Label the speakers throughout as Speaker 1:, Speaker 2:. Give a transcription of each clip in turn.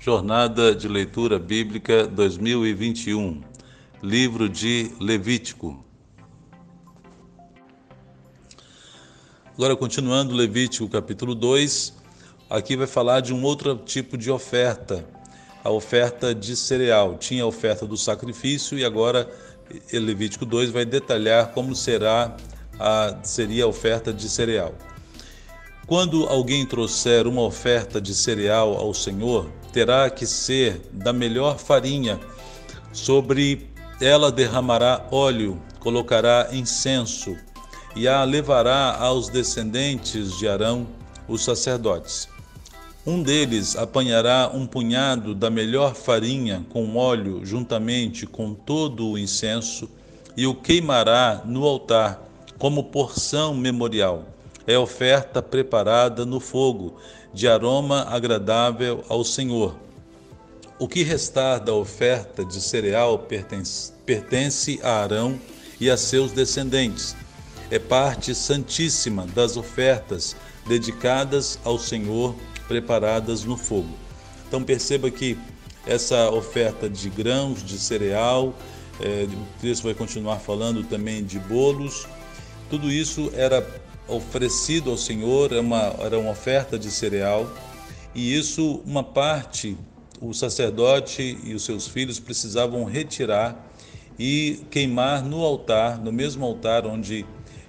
Speaker 1: Jornada de Leitura Bíblica 2021, Livro de Levítico. Agora, continuando Levítico capítulo 2, aqui vai falar de um outro tipo de oferta, a oferta de cereal. Tinha a oferta do sacrifício e agora Levítico 2 vai detalhar como será a, seria a oferta de cereal. Quando alguém trouxer uma oferta de cereal ao Senhor, terá que ser da melhor farinha. Sobre ela derramará óleo, colocará incenso e a levará aos descendentes de Arão, os sacerdotes. Um deles apanhará um punhado da melhor farinha com óleo, juntamente com todo o incenso, e o queimará no altar, como porção memorial. É oferta preparada no fogo, de aroma agradável ao Senhor. O que restar da oferta de cereal pertence, pertence a Arão e a seus descendentes. É parte santíssima das ofertas dedicadas ao Senhor, preparadas no fogo. Então perceba que essa oferta de grãos, de cereal, é, o texto vai continuar falando também de bolos, tudo isso era oferecido ao Senhor, era uma, era uma oferta de cereal, e isso, uma parte, o sacerdote e os seus filhos precisavam retirar e queimar no altar, no mesmo altar onde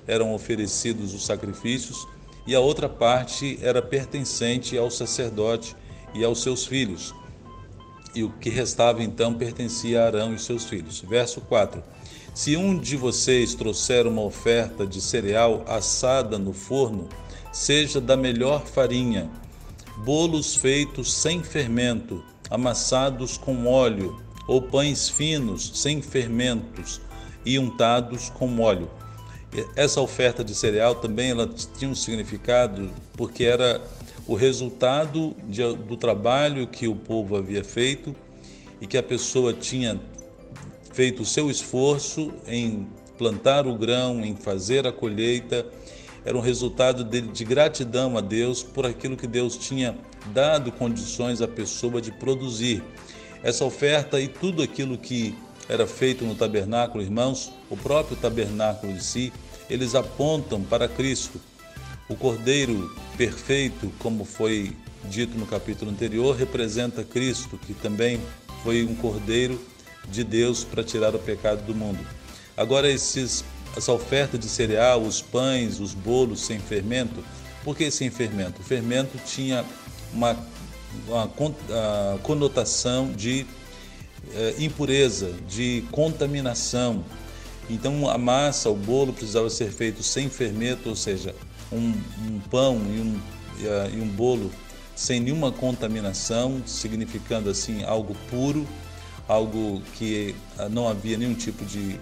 Speaker 1: eram oferecidos os sacrifícios, e a outra parte era pertencente ao sacerdote e aos seus filhos. E o que restava então pertencia a Arão e seus filhos. Verso 4. Se um de vocês trouxer uma oferta de cereal assada no forno, seja da melhor farinha, bolos feitos sem fermento, amassados com óleo, ou pães finos, sem fermentos e untados com óleo. Essa oferta de cereal também ela tinha um significado porque era o resultado de, do trabalho que o povo havia feito e que a pessoa tinha feito o seu esforço em plantar o grão, em fazer a colheita, era um resultado de, de gratidão a Deus por aquilo que Deus tinha dado condições à pessoa de produzir. Essa oferta e tudo aquilo que era feito no tabernáculo, irmãos, o próprio tabernáculo de si, eles apontam para Cristo. O Cordeiro perfeito, como foi dito no capítulo anterior, representa Cristo, que também foi um Cordeiro de Deus para tirar o pecado do mundo. Agora, esses, essa oferta de cereal, os pães, os bolos sem fermento, por que sem fermento? O fermento tinha uma, uma conotação de é, impureza, de contaminação. Então, a massa, o bolo precisava ser feito sem fermento, ou seja, um, um pão e um, e um bolo sem nenhuma contaminação, significando assim algo puro algo que ah, não havia nenhum tipo de,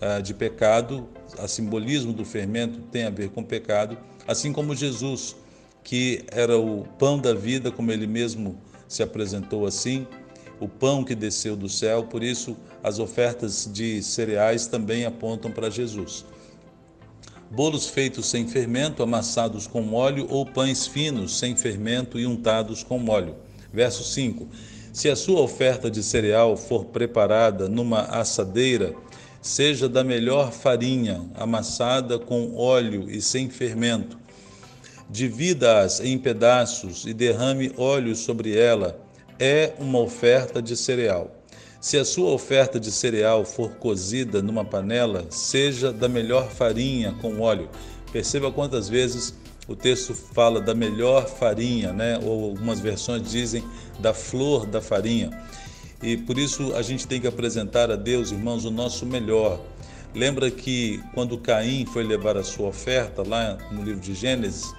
Speaker 1: ah, de pecado, a simbolismo do fermento tem a ver com pecado, assim como Jesus, que era o pão da vida, como ele mesmo se apresentou assim, o pão que desceu do céu, por isso as ofertas de cereais também apontam para Jesus. Bolos feitos sem fermento, amassados com óleo, ou pães finos, sem fermento e untados com óleo. Verso 5 se a sua oferta de cereal for preparada numa assadeira, seja da melhor farinha, amassada com óleo e sem fermento. Divida-as em pedaços e derrame óleo sobre ela. É uma oferta de cereal. Se a sua oferta de cereal for cozida numa panela, seja da melhor farinha com óleo. Perceba quantas vezes o texto fala da melhor farinha, né? ou algumas versões dizem da flor da farinha. E por isso a gente tem que apresentar a Deus, irmãos, o nosso melhor. Lembra que quando Caim foi levar a sua oferta, lá no livro de Gênesis,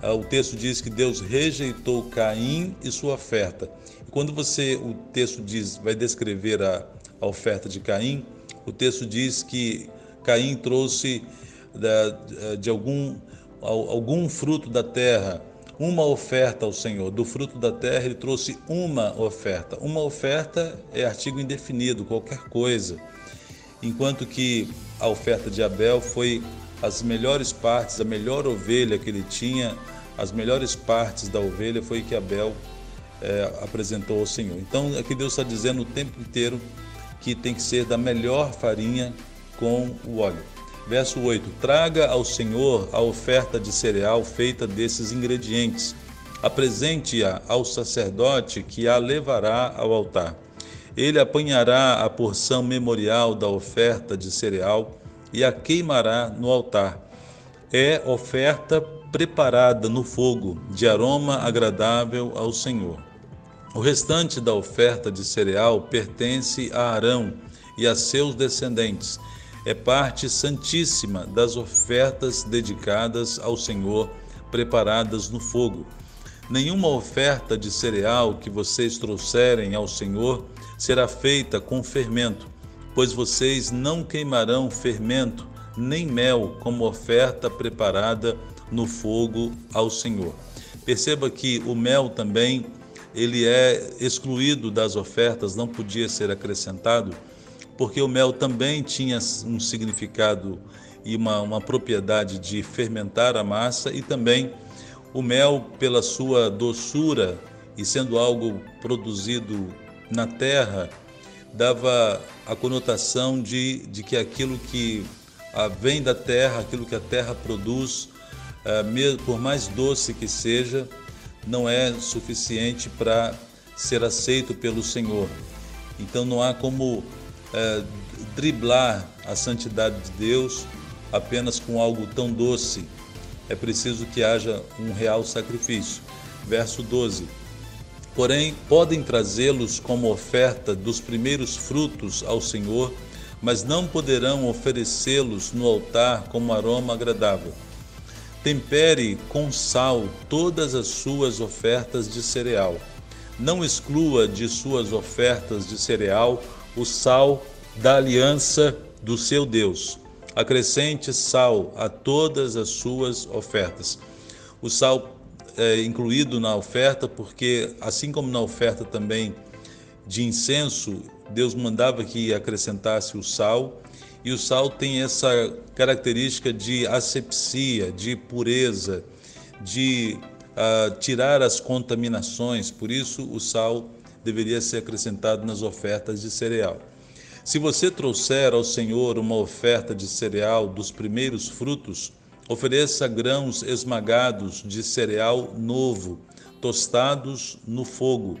Speaker 1: ah, o texto diz que Deus rejeitou Caim e sua oferta. Quando você, o texto diz, vai descrever a, a oferta de Caim, o texto diz que Caim trouxe de, de algum algum fruto da terra, uma oferta ao Senhor. Do fruto da terra, ele trouxe uma oferta. Uma oferta é artigo indefinido, qualquer coisa. Enquanto que a oferta de Abel foi as melhores partes, a melhor ovelha que ele tinha, as melhores partes da ovelha foi que Abel é, apresentou ao Senhor. Então, aqui Deus está dizendo o tempo inteiro que tem que ser da melhor farinha com o óleo. Verso 8: Traga ao Senhor a oferta de cereal feita desses ingredientes. Apresente-a ao sacerdote que a levará ao altar. Ele apanhará a porção memorial da oferta de cereal e a queimará no altar. É oferta preparada no fogo, de aroma agradável ao Senhor. O restante da oferta de cereal pertence a Arão e a seus descendentes é parte santíssima das ofertas dedicadas ao Senhor, preparadas no fogo. Nenhuma oferta de cereal que vocês trouxerem ao Senhor será feita com fermento, pois vocês não queimarão fermento nem mel como oferta preparada no fogo ao Senhor. Perceba que o mel também ele é excluído das ofertas, não podia ser acrescentado porque o mel também tinha um significado e uma, uma propriedade de fermentar a massa e também o mel, pela sua doçura e sendo algo produzido na terra, dava a conotação de, de que aquilo que ah, vem da terra, aquilo que a terra produz, ah, por mais doce que seja, não é suficiente para ser aceito pelo Senhor. Então não há como é, driblar a santidade de Deus apenas com algo tão doce. É preciso que haja um real sacrifício. Verso 12. Porém, podem trazê-los como oferta dos primeiros frutos ao Senhor, mas não poderão oferecê-los no altar como aroma agradável. Tempere com sal todas as suas ofertas de cereal. Não exclua de suas ofertas de cereal o sal da aliança do seu Deus. Acrescente sal a todas as suas ofertas. O sal é incluído na oferta porque, assim como na oferta também de incenso, Deus mandava que acrescentasse o sal, e o sal tem essa característica de asepsia, de pureza, de uh, tirar as contaminações, por isso o sal deveria ser acrescentado nas ofertas de cereal. Se você trouxer ao Senhor uma oferta de cereal dos primeiros frutos, ofereça grãos esmagados de cereal novo, tostados no fogo.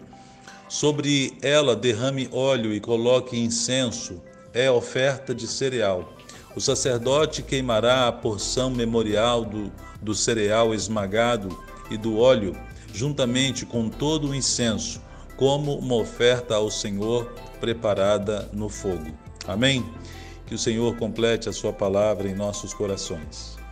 Speaker 1: Sobre ela derrame óleo e coloque incenso, é oferta de cereal. O sacerdote queimará a porção memorial do, do cereal esmagado e do óleo, juntamente com todo o incenso como uma oferta ao Senhor preparada no fogo. Amém? Que o Senhor complete a sua palavra em nossos corações.